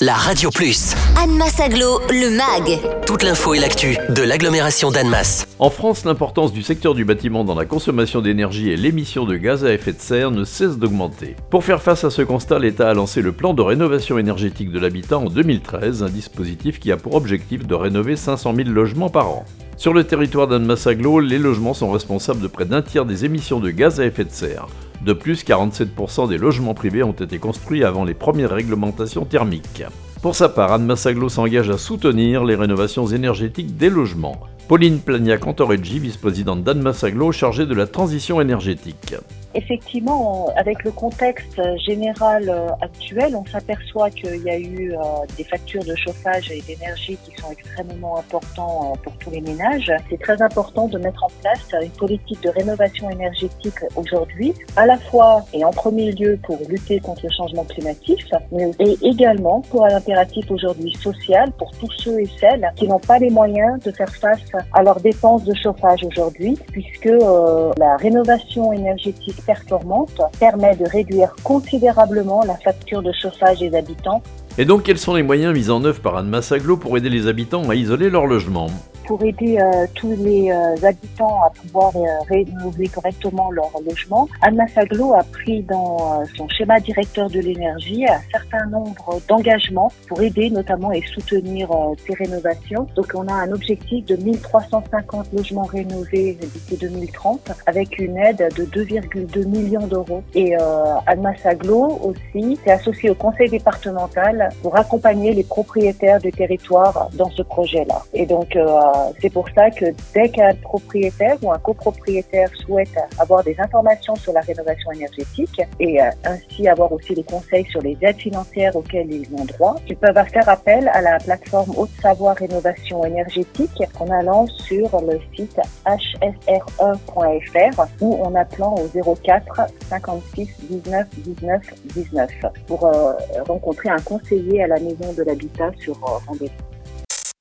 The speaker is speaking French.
la Radio Plus. Annemasse Aglo, le MAG. Toute l'info et l'actu de l'agglomération d'Annemasse. En France, l'importance du secteur du bâtiment dans la consommation d'énergie et l'émission de gaz à effet de serre ne cesse d'augmenter. Pour faire face à ce constat, l'État a lancé le plan de rénovation énergétique de l'habitat en 2013, un dispositif qui a pour objectif de rénover 500 000 logements par an. Sur le territoire d'Annemasse Aglo, les logements sont responsables de près d'un tiers des émissions de gaz à effet de serre. De plus, 47% des logements privés ont été construits avant les premières réglementations thermiques. Pour sa part, Anne Massaglo s'engage à soutenir les rénovations énergétiques des logements. Pauline Plagna-Cantoreggi, vice-présidente d'Anne Massaglo, chargée de la transition énergétique. Effectivement, avec le contexte général euh, actuel, on s'aperçoit qu'il y a eu euh, des factures de chauffage et d'énergie qui sont extrêmement importants euh, pour tous les ménages. C'est très important de mettre en place une politique de rénovation énergétique aujourd'hui, à la fois et en premier lieu pour lutter contre le changement climatique, mais également pour un impératif aujourd'hui social pour tous ceux et celles qui n'ont pas les moyens de faire face à leurs dépenses de chauffage aujourd'hui, puisque la rénovation énergétique performante permet de réduire considérablement la facture de chauffage des habitants. Et donc, quels sont les moyens mis en œuvre par Anne Massaglo pour aider les habitants à isoler leur logement? Pour aider euh, tous les euh, habitants à pouvoir euh, rénover correctement leur logement, Anna Saglo a pris dans son schéma directeur de l'énergie un certain nombre d'engagements pour aider notamment et soutenir ces rénovations. Donc on a un objectif de 1350 logements rénovés d'ici 2030 avec une aide de 2,2 millions d'euros. Et Anna Saglo aussi s'est associée au conseil départemental pour accompagner les propriétaires du territoire dans ce projet-là. Et donc c'est pour ça que dès qu'un propriétaire ou un copropriétaire souhaite avoir des informations sur la rénovation énergétique et euh, ainsi avoir aussi des conseils sur les aides financières auxquelles ils ont droit, ils peuvent faire appel à la plateforme Haute-Savoir Rénovation énergétique en allant sur le site hsre.fr ou en appelant au 04 56 19 19 19 pour euh, rencontrer un conseiller à la maison de l'habitat sur euh, rendez-vous.